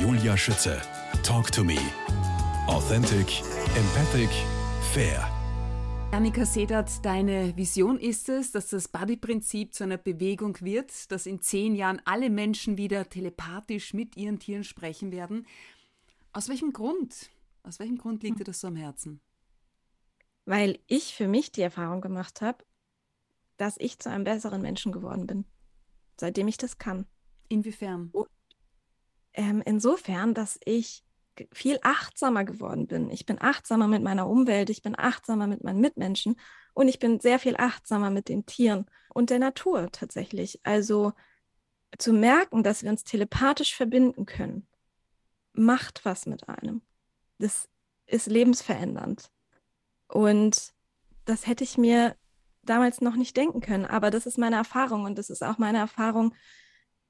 Julia Schütze. Talk to me. Authentic, empathic, fair. Annika Sedert, deine Vision ist es, dass das Buddy-Prinzip zu einer Bewegung wird, dass in zehn Jahren alle Menschen wieder telepathisch mit ihren Tieren sprechen werden. Aus welchem Grund? Aus welchem Grund liegt dir das so am Herzen? Weil ich für mich die Erfahrung gemacht habe, dass ich zu einem besseren Menschen geworden bin, seitdem ich das kann. Inwiefern? Ähm, insofern, dass ich viel achtsamer geworden bin. Ich bin achtsamer mit meiner Umwelt, ich bin achtsamer mit meinen Mitmenschen und ich bin sehr viel achtsamer mit den Tieren und der Natur tatsächlich. Also zu merken, dass wir uns telepathisch verbinden können, macht was mit einem. Das ist lebensverändernd. Und das hätte ich mir damals noch nicht denken können, aber das ist meine Erfahrung und das ist auch meine Erfahrung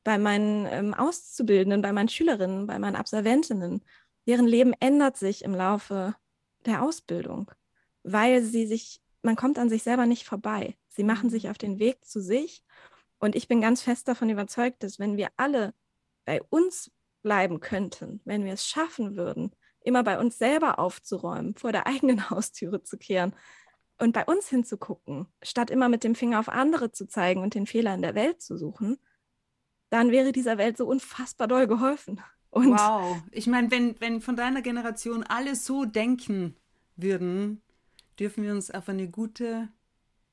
bei meinen ähm, Auszubildenden, bei meinen Schülerinnen, bei meinen Absolventinnen deren Leben ändert sich im Laufe der Ausbildung, weil sie sich, man kommt an sich selber nicht vorbei. Sie machen sich mhm. auf den Weg zu sich. Und ich bin ganz fest davon überzeugt, dass wenn wir alle bei uns bleiben könnten, wenn wir es schaffen würden, immer bei uns selber aufzuräumen, vor der eigenen Haustüre zu kehren und bei uns hinzugucken, statt immer mit dem Finger auf andere zu zeigen und den Fehler in der Welt zu suchen, dann wäre dieser Welt so unfassbar doll geholfen. Und wow. Ich meine, wenn, wenn von deiner Generation alle so denken würden, dürfen wir uns auf eine gute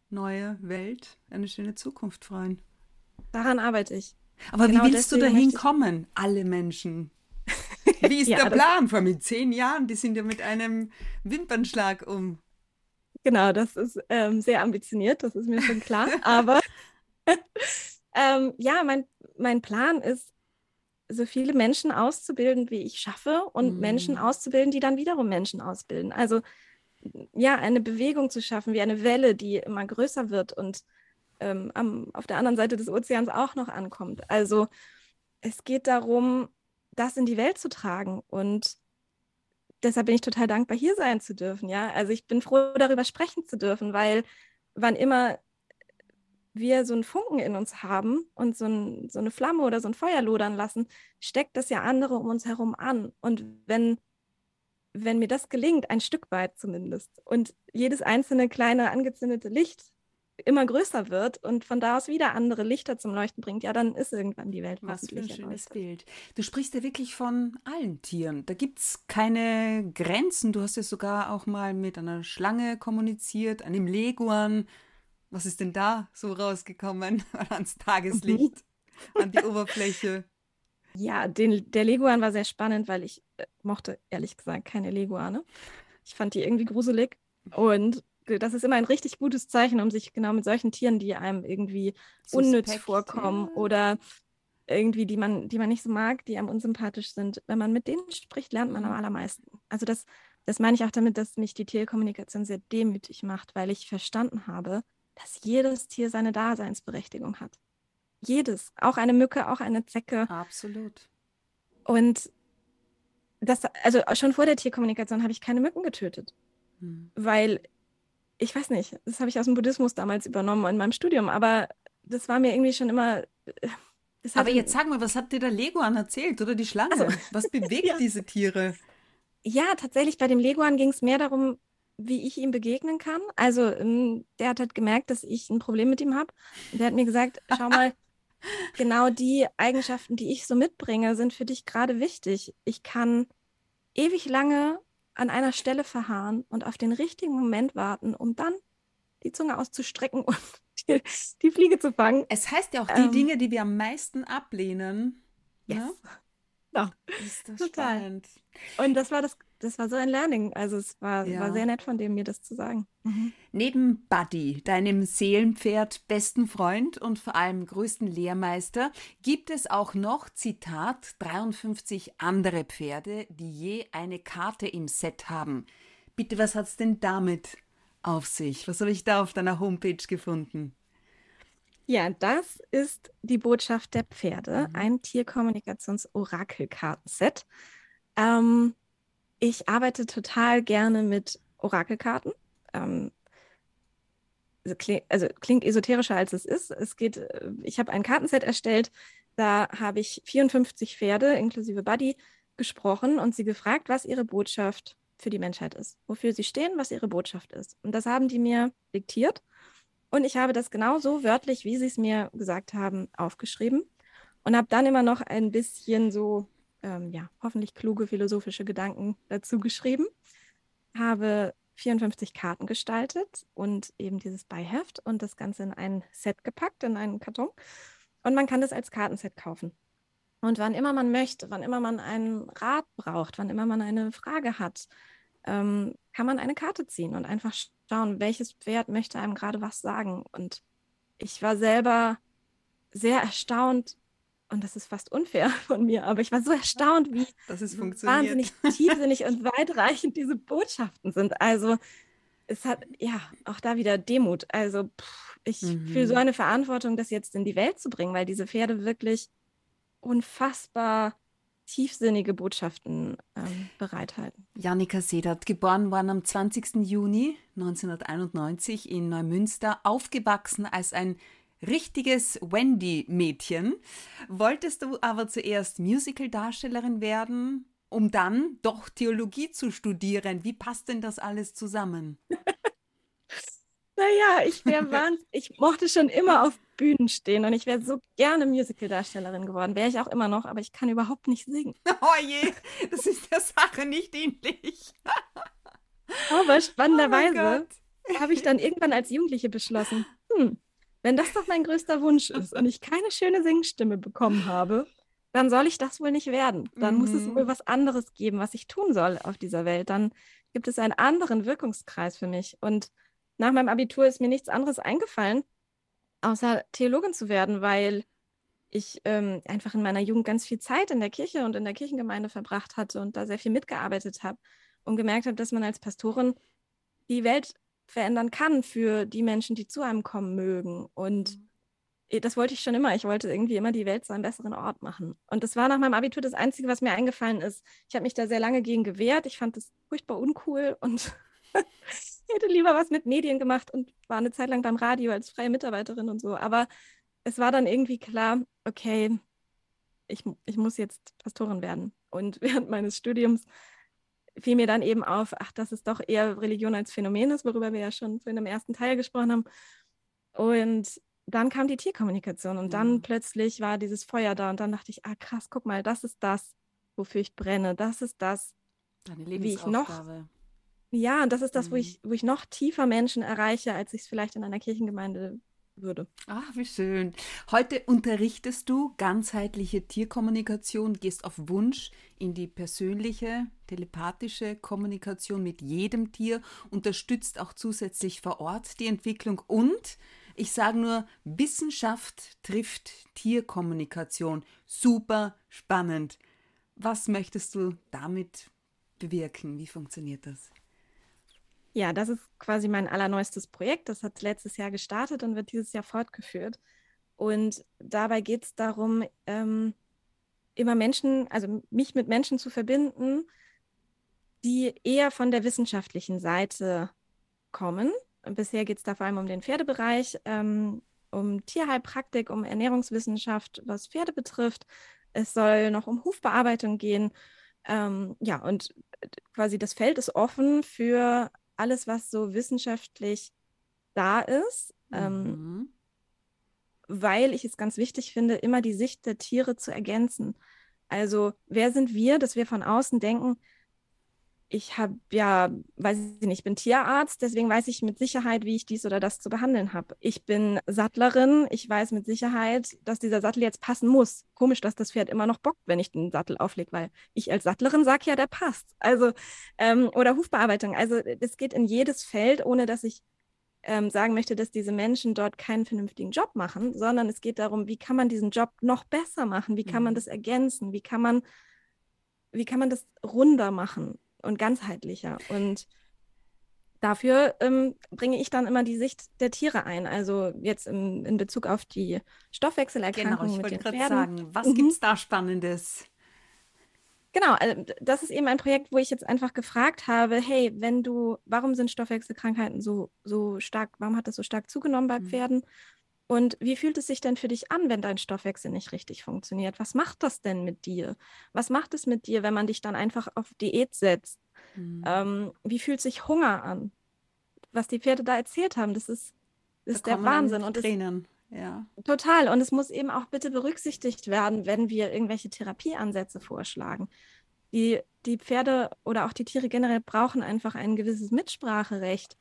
neue Welt, eine schöne Zukunft freuen. Daran arbeite ich. Aber genau wie willst du dahin kommen, alle Menschen? Wie ist ja, der Plan? Vor mit zehn Jahren, die sind ja mit einem Wimpernschlag um. Genau, das ist ähm, sehr ambitioniert, das ist mir schon klar. Aber ähm, ja, mein, mein Plan ist, so viele Menschen auszubilden, wie ich schaffe und mhm. Menschen auszubilden, die dann wiederum Menschen ausbilden. Also ja, eine Bewegung zu schaffen, wie eine Welle, die immer größer wird und ähm, am, auf der anderen Seite des Ozeans auch noch ankommt. Also es geht darum, das in die Welt zu tragen und deshalb bin ich total dankbar, hier sein zu dürfen. Ja, also ich bin froh, darüber sprechen zu dürfen, weil wann immer wir so einen Funken in uns haben und so, ein, so, eine Flamme oder so ein Feuer lodern lassen, steckt das ja andere um uns herum an. Und wenn, wenn mir das gelingt, ein Stück weit zumindest, und jedes einzelne kleine angezündete Licht immer größer wird und von da aus wieder andere Lichter zum Leuchten bringt, ja, dann ist irgendwann die Welt Was für ein schönes Bild. Du sprichst ja wirklich von allen Tieren. Da gibt es keine Grenzen. Du hast ja sogar auch mal mit einer Schlange kommuniziert, einem Leguan, was ist denn da so rausgekommen ans Tageslicht, an die Oberfläche? Ja, den, der Leguan war sehr spannend, weil ich äh, mochte ehrlich gesagt keine Leguane. Ich fand die irgendwie gruselig und das ist immer ein richtig gutes Zeichen, um sich genau mit solchen Tieren, die einem irgendwie Suspekt, unnütz vorkommen ja. oder irgendwie, die man, die man nicht so mag, die einem unsympathisch sind. Wenn man mit denen spricht, lernt man am mhm. allermeisten. Also das, das meine ich auch damit, dass mich die Tierkommunikation sehr demütig macht, weil ich verstanden habe, dass jedes Tier seine Daseinsberechtigung hat. Jedes, auch eine Mücke, auch eine Zecke. Absolut. Und das, also schon vor der Tierkommunikation habe ich keine Mücken getötet, hm. weil ich weiß nicht, das habe ich aus dem Buddhismus damals übernommen in meinem Studium, aber das war mir irgendwie schon immer. Aber jetzt sag mal, was hat dir der Leguan erzählt oder die Schlange? Also, was bewegt ja. diese Tiere? Ja, tatsächlich bei dem Leguan ging es mehr darum, wie ich ihm begegnen kann. Also ähm, der hat halt gemerkt, dass ich ein Problem mit ihm habe. Der hat mir gesagt, schau mal, genau die Eigenschaften, die ich so mitbringe, sind für dich gerade wichtig. Ich kann ewig lange an einer Stelle verharren und auf den richtigen Moment warten, um dann die Zunge auszustrecken und die, die Fliege zu fangen. Es heißt ja auch, die ähm, Dinge, die wir am meisten ablehnen. Yes. Ne? Ja, ist das Total. spannend. Und das war das das war so ein Learning. Also es war, ja. war sehr nett von dem, mir das zu sagen. Mhm. Neben Buddy, deinem Seelenpferd, besten Freund und vor allem größten Lehrmeister, gibt es auch noch, Zitat, 53 andere Pferde, die je eine Karte im Set haben. Bitte, was hat es denn damit auf sich? Was habe ich da auf deiner Homepage gefunden? Ja, das ist die Botschaft der Pferde, mhm. ein Tierkommunikations-Orakelkartenset. Ähm, ich arbeite total gerne mit Orakelkarten. Ähm, also, kling, also, klingt esoterischer als es ist. Es geht, äh, ich habe ein Kartenset erstellt, da habe ich 54 Pferde inklusive Buddy gesprochen und sie gefragt, was ihre Botschaft für die Menschheit ist, wofür sie stehen, was ihre Botschaft ist. Und das haben die mir diktiert. Und ich habe das genauso wörtlich, wie sie es mir gesagt haben, aufgeschrieben und habe dann immer noch ein bisschen so, ähm, ja, hoffentlich kluge philosophische Gedanken dazu geschrieben. Habe 54 Karten gestaltet und eben dieses Beiheft und das Ganze in ein Set gepackt, in einen Karton. Und man kann das als Kartenset kaufen. Und wann immer man möchte, wann immer man einen Rat braucht, wann immer man eine Frage hat, ähm, kann man eine Karte ziehen und einfach schauen, welches Pferd möchte einem gerade was sagen. Und ich war selber sehr erstaunt, und das ist fast unfair von mir, aber ich war so erstaunt, wie wahnsinnig tiefsinnig und weitreichend diese Botschaften sind. Also es hat ja auch da wieder Demut. Also pff, ich mhm. fühle so eine Verantwortung, das jetzt in die Welt zu bringen, weil diese Pferde wirklich unfassbar tiefsinnige Botschaften ähm, bereithalten. Janika Sedert, geboren worden am 20. Juni 1991 in Neumünster, aufgewachsen als ein richtiges Wendy-Mädchen. Wolltest du aber zuerst Musical-Darstellerin werden, um dann doch Theologie zu studieren? Wie passt denn das alles zusammen? naja, ich wäre wahnsinnig, ich mochte schon immer auf Bühnen stehen und ich wäre so gerne Musical-Darstellerin geworden. Wäre ich auch immer noch, aber ich kann überhaupt nicht singen. Oh je, das ist der Sache nicht dienlich. aber spannenderweise oh habe ich dann irgendwann als Jugendliche beschlossen, hm, wenn das doch mein größter Wunsch ist und ich keine schöne Singstimme bekommen habe, dann soll ich das wohl nicht werden. Dann mhm. muss es wohl mhm. was anderes geben, was ich tun soll auf dieser Welt. Dann gibt es einen anderen Wirkungskreis für mich. Und nach meinem Abitur ist mir nichts anderes eingefallen, außer Theologin zu werden, weil ich ähm, einfach in meiner Jugend ganz viel Zeit in der Kirche und in der Kirchengemeinde verbracht hatte und da sehr viel mitgearbeitet habe und gemerkt habe, dass man als Pastorin die Welt verändern kann für die Menschen, die zu einem kommen mögen. Und mhm. das wollte ich schon immer. Ich wollte irgendwie immer die Welt zu einem besseren Ort machen. Und das war nach meinem Abitur das Einzige, was mir eingefallen ist. Ich habe mich da sehr lange gegen gewehrt. Ich fand das furchtbar uncool und ich hätte lieber was mit Medien gemacht und war eine Zeit lang beim Radio als freie Mitarbeiterin und so. Aber es war dann irgendwie klar, okay, ich, ich muss jetzt Pastorin werden. Und während meines Studiums fiel mir dann eben auf, ach, dass es doch eher Religion als Phänomen ist, worüber wir ja schon in dem ersten Teil gesprochen haben. Und dann kam die Tierkommunikation und dann mhm. plötzlich war dieses Feuer da und dann dachte ich, ah krass, guck mal, das ist das, wofür ich brenne. Das ist das, wie ich noch. Ja, und das ist das, mhm. wo, ich, wo ich noch tiefer Menschen erreiche, als ich es vielleicht in einer Kirchengemeinde würde. Ach, wie schön. Heute unterrichtest du ganzheitliche Tierkommunikation, gehst auf Wunsch in die persönliche, telepathische Kommunikation mit jedem Tier, unterstützt auch zusätzlich vor Ort die Entwicklung und ich sage nur, Wissenschaft trifft Tierkommunikation. Super spannend. Was möchtest du damit bewirken? Wie funktioniert das? Ja, das ist quasi mein allerneuestes Projekt. Das hat letztes Jahr gestartet und wird dieses Jahr fortgeführt. Und dabei geht es darum, ähm, immer Menschen, also mich mit Menschen zu verbinden, die eher von der wissenschaftlichen Seite kommen. Bisher geht es da vor allem um den Pferdebereich, ähm, um Tierheilpraktik, um Ernährungswissenschaft, was Pferde betrifft. Es soll noch um Hufbearbeitung gehen. Ähm, ja, und quasi das Feld ist offen für alles, was so wissenschaftlich da ist, ähm, mhm. ähm, weil ich es ganz wichtig finde, immer die Sicht der Tiere zu ergänzen. Also wer sind wir, dass wir von außen denken, ich habe ja, weiß ich nicht, ich bin Tierarzt, deswegen weiß ich mit Sicherheit, wie ich dies oder das zu behandeln habe. Ich bin Sattlerin, ich weiß mit Sicherheit, dass dieser Sattel jetzt passen muss. Komisch, dass das Pferd immer noch bockt, wenn ich den Sattel auflege, weil ich als Sattlerin sage ja, der passt. Also, ähm, oder Hufbearbeitung. Also, das geht in jedes Feld, ohne dass ich ähm, sagen möchte, dass diese Menschen dort keinen vernünftigen Job machen, sondern es geht darum, wie kann man diesen Job noch besser machen? Wie kann man mhm. das ergänzen? Wie kann man, wie kann man das runder machen? Und ganzheitlicher. Und dafür ähm, bringe ich dann immer die Sicht der Tiere ein. Also jetzt im, in Bezug auf die Stoffwechselerkrankungen genau, ich den Pferden. sagen, was mhm. gibt es da Spannendes? Genau, also das ist eben ein Projekt, wo ich jetzt einfach gefragt habe, hey, wenn du, warum sind Stoffwechselkrankheiten so, so stark, warum hat das so stark zugenommen bei mhm. Und wie fühlt es sich denn für dich an, wenn dein Stoffwechsel nicht richtig funktioniert? Was macht das denn mit dir? Was macht es mit dir, wenn man dich dann einfach auf Diät setzt? Mhm. Ähm, wie fühlt sich Hunger an? Was die Pferde da erzählt haben, das ist, das ist der Wahnsinn. Und Tränen. Ja. Total. Und es muss eben auch bitte berücksichtigt werden, wenn wir irgendwelche Therapieansätze vorschlagen. Die, die Pferde oder auch die Tiere generell brauchen einfach ein gewisses Mitspracherecht.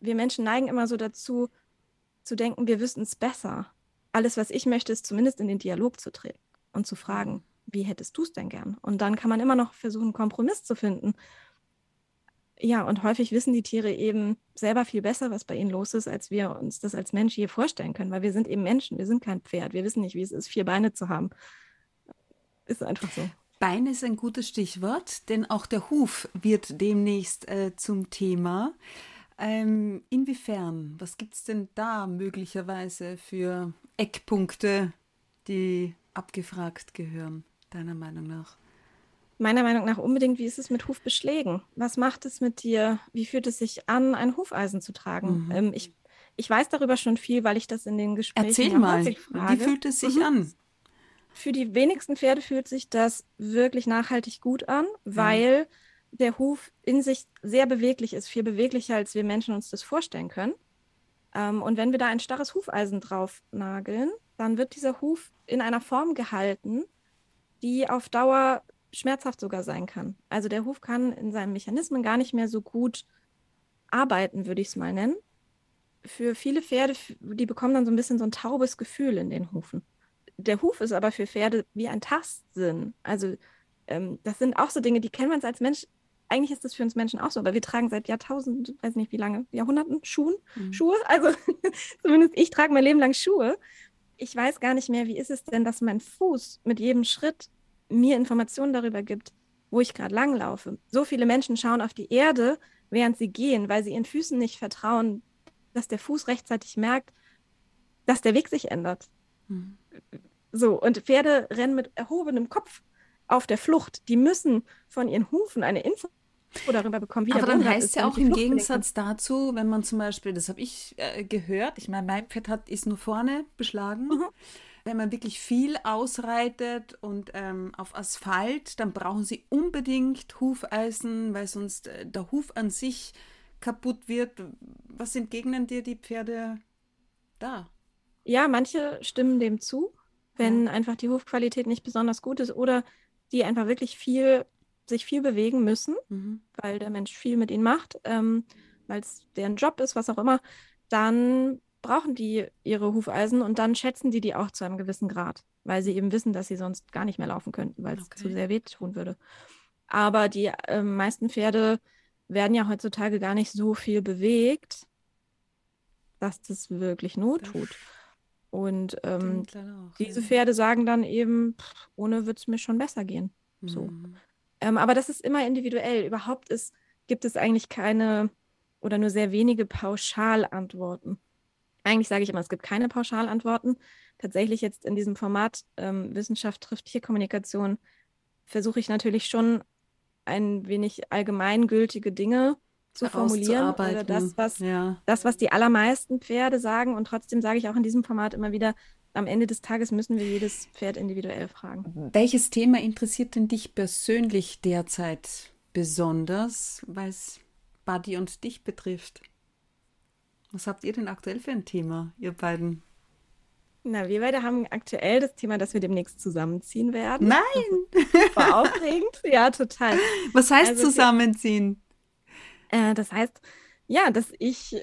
Wir Menschen neigen immer so dazu, zu denken, wir wüssten es besser. Alles, was ich möchte, ist zumindest in den Dialog zu treten und zu fragen, wie hättest du es denn gern? Und dann kann man immer noch versuchen, einen Kompromiss zu finden. Ja, und häufig wissen die Tiere eben selber viel besser, was bei ihnen los ist, als wir uns das als Mensch je vorstellen können, weil wir sind eben Menschen, wir sind kein Pferd, wir wissen nicht, wie es ist, vier Beine zu haben. Ist einfach so. Bein ist ein gutes Stichwort, denn auch der Huf wird demnächst äh, zum Thema. Ähm, inwiefern, was gibt es denn da möglicherweise für Eckpunkte, die abgefragt gehören, deiner Meinung nach? Meiner Meinung nach unbedingt, wie ist es mit Hufbeschlägen? Was macht es mit dir? Wie fühlt es sich an, ein Hufeisen zu tragen? Mhm. Ähm, ich, ich weiß darüber schon viel, weil ich das in den Gesprächen Erzähl mal, wie fühlt es sich mhm. an? Für die wenigsten Pferde fühlt sich das wirklich nachhaltig gut an, weil mhm der Huf in sich sehr beweglich ist, viel beweglicher, als wir Menschen uns das vorstellen können. Ähm, und wenn wir da ein starres Hufeisen drauf nageln, dann wird dieser Huf in einer Form gehalten, die auf Dauer schmerzhaft sogar sein kann. Also der Huf kann in seinen Mechanismen gar nicht mehr so gut arbeiten, würde ich es mal nennen. Für viele Pferde, die bekommen dann so ein bisschen so ein taubes Gefühl in den Hufen. Der Huf ist aber für Pferde wie ein Tastsinn. Also ähm, das sind auch so Dinge, die kennen wir uns als Mensch eigentlich ist das für uns Menschen auch so, aber wir tragen seit Jahrtausenden, weiß nicht wie lange, Jahrhunderten Schuhen, mhm. Schuhe. Also zumindest ich trage mein Leben lang Schuhe. Ich weiß gar nicht mehr, wie ist es denn, dass mein Fuß mit jedem Schritt mir Informationen darüber gibt, wo ich gerade langlaufe. So viele Menschen schauen auf die Erde, während sie gehen, weil sie ihren Füßen nicht vertrauen, dass der Fuß rechtzeitig merkt, dass der Weg sich ändert. Mhm. So, und Pferde rennen mit erhobenem Kopf auf der Flucht. Die müssen von ihren Hufen eine Info darüber bekommen, wie Aber dann heißt es ja auch im Gegensatz dazu, wenn man zum Beispiel, das habe ich äh, gehört, ich meine, mein Pferd hat, ist nur vorne beschlagen. Mhm. Wenn man wirklich viel ausreitet und ähm, auf Asphalt, dann brauchen sie unbedingt Hufeisen, weil sonst äh, der Huf an sich kaputt wird. Was entgegnen dir die Pferde da? Ja, manche stimmen dem zu, wenn ja. einfach die Hufqualität nicht besonders gut ist oder die einfach wirklich viel sich viel bewegen müssen, mhm. weil der Mensch viel mit ihnen macht, ähm, weil es deren Job ist, was auch immer, dann brauchen die ihre Hufeisen und dann schätzen die die auch zu einem gewissen Grad, weil sie eben wissen, dass sie sonst gar nicht mehr laufen könnten, weil es okay. zu sehr wehtun würde. Aber die äh, meisten Pferde werden ja heutzutage gar nicht so viel bewegt, dass das wirklich Not tut. Und ähm, diese Pferde sagen dann eben, pff, ohne wird es mir schon besser gehen. So. Ähm, aber das ist immer individuell. Überhaupt ist, gibt es eigentlich keine oder nur sehr wenige Pauschalantworten. Eigentlich sage ich immer, es gibt keine Pauschalantworten. Tatsächlich jetzt in diesem Format ähm, Wissenschaft trifft Tierkommunikation versuche ich natürlich schon ein wenig allgemeingültige Dinge zu formulieren oder das was, ja. das, was die allermeisten Pferde sagen. Und trotzdem sage ich auch in diesem Format immer wieder, am Ende des Tages müssen wir jedes Pferd individuell fragen. Welches Thema interessiert denn dich persönlich derzeit besonders, weil es Buddy und dich betrifft? Was habt ihr denn aktuell für ein Thema, ihr beiden? Na, wir beide haben aktuell das Thema, dass wir demnächst zusammenziehen werden. Nein! War aufregend. Ja, total. Was heißt also, zusammenziehen? Äh, das heißt, ja, dass ich äh,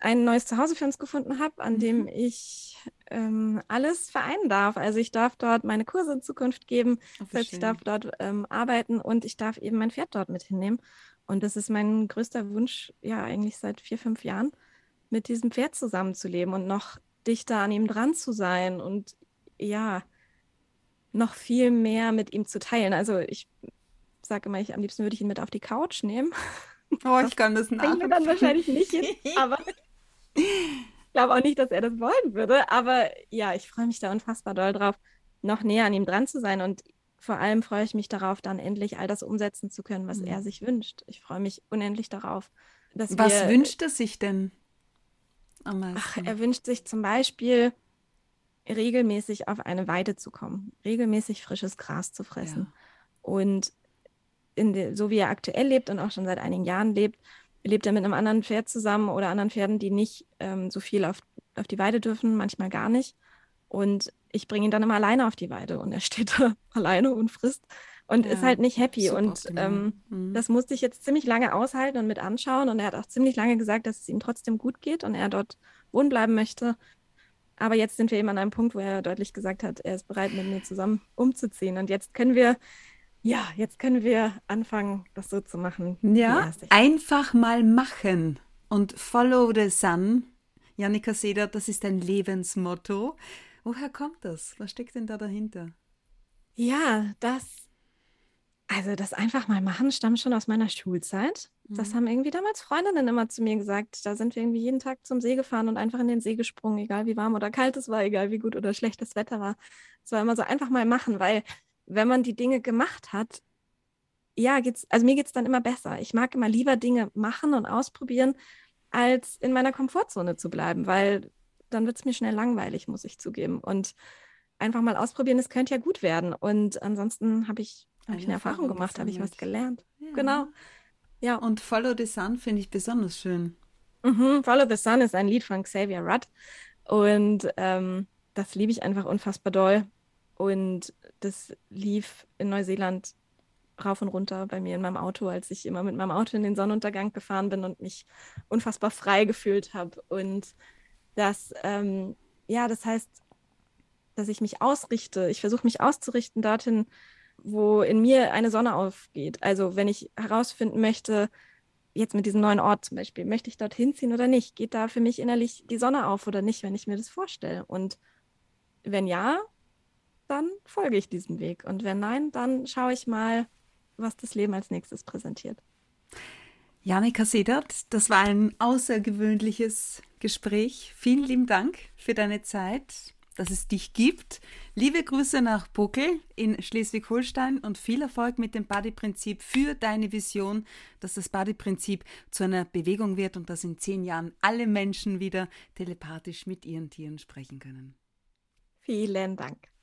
ein neues Zuhause für uns gefunden habe, an dem mhm. ich ähm, alles vereinen darf. Also ich darf dort meine Kurse in Zukunft geben, oh, heißt, ich darf dort ähm, arbeiten und ich darf eben mein Pferd dort mit hinnehmen. Und das ist mein größter Wunsch, ja, eigentlich seit vier, fünf Jahren, mit diesem Pferd zusammenzuleben und noch dichter an ihm dran zu sein und ja, noch viel mehr mit ihm zu teilen. Also ich sage immer, ich am liebsten würde ich ihn mit auf die Couch nehmen. Oh, ich kann das nachvollziehen. dann wahrscheinlich nicht hin, aber ich glaube auch nicht, dass er das wollen würde. Aber ja, ich freue mich da unfassbar doll drauf, noch näher an ihm dran zu sein. Und vor allem freue ich mich darauf, dann endlich all das umsetzen zu können, was mhm. er sich wünscht. Ich freue mich unendlich darauf. was wünscht er sich denn? Ach, er wünscht sich zum Beispiel regelmäßig auf eine Weide zu kommen, regelmäßig frisches Gras zu fressen. Ja. Und de, so wie er aktuell lebt und auch schon seit einigen Jahren lebt, lebt er mit einem anderen Pferd zusammen oder anderen Pferden, die nicht ähm, so viel auf, auf die Weide dürfen, manchmal gar nicht. Und ich bringe ihn dann immer alleine auf die Weide und er steht da alleine und frisst und ja, ist halt nicht happy. Und ähm, mhm. das musste ich jetzt ziemlich lange aushalten und mit anschauen. Und er hat auch ziemlich lange gesagt, dass es ihm trotzdem gut geht und er dort wohnen bleiben möchte. Aber jetzt sind wir eben an einem Punkt, wo er deutlich gesagt hat, er ist bereit, mit mir zusammen umzuziehen. Und jetzt können wir, ja, jetzt können wir anfangen, das so zu machen. Ja, einfach mal machen und follow the sun. Janika Seder, das ist ein Lebensmotto. Woher kommt das? Was steckt denn da dahinter? Ja, das also das einfach mal machen stammt schon aus meiner Schulzeit. Das mhm. haben irgendwie damals Freundinnen immer zu mir gesagt. Da sind wir irgendwie jeden Tag zum See gefahren und einfach in den See gesprungen, egal wie warm oder kalt es war, egal wie gut oder schlechtes Wetter war. Es war immer so einfach mal machen, weil wenn man die Dinge gemacht hat, ja, geht's, also mir geht es dann immer besser. Ich mag immer lieber Dinge machen und ausprobieren, als in meiner Komfortzone zu bleiben, weil dann wird es mir schnell langweilig, muss ich zugeben. Und einfach mal ausprobieren, es könnte ja gut werden. Und ansonsten habe ich habe ich eine Erfahrung gemacht, habe ich was gelernt. Ja. Genau. Ja. Und Follow the Sun finde ich besonders schön. Mhm. Follow the Sun ist ein Lied von Xavier Rudd. Und ähm, das liebe ich einfach unfassbar doll. Und das lief in Neuseeland rauf und runter bei mir in meinem Auto, als ich immer mit meinem Auto in den Sonnenuntergang gefahren bin und mich unfassbar frei gefühlt habe. Und das, ähm, ja, das heißt, dass ich mich ausrichte. Ich versuche mich auszurichten dorthin, wo in mir eine Sonne aufgeht. Also wenn ich herausfinden möchte, jetzt mit diesem neuen Ort zum Beispiel, möchte ich dorthin ziehen oder nicht? Geht da für mich innerlich die Sonne auf oder nicht, wenn ich mir das vorstelle? Und wenn ja, dann folge ich diesem Weg. Und wenn nein, dann schaue ich mal, was das Leben als nächstes präsentiert. Janika Sedert, das war ein außergewöhnliches Gespräch. Vielen lieben Dank für deine Zeit dass es dich gibt. Liebe Grüße nach Buckel in Schleswig-Holstein und viel Erfolg mit dem Body-Prinzip für deine Vision, dass das Body-Prinzip zu einer Bewegung wird und dass in zehn Jahren alle Menschen wieder telepathisch mit ihren Tieren sprechen können. Vielen Dank.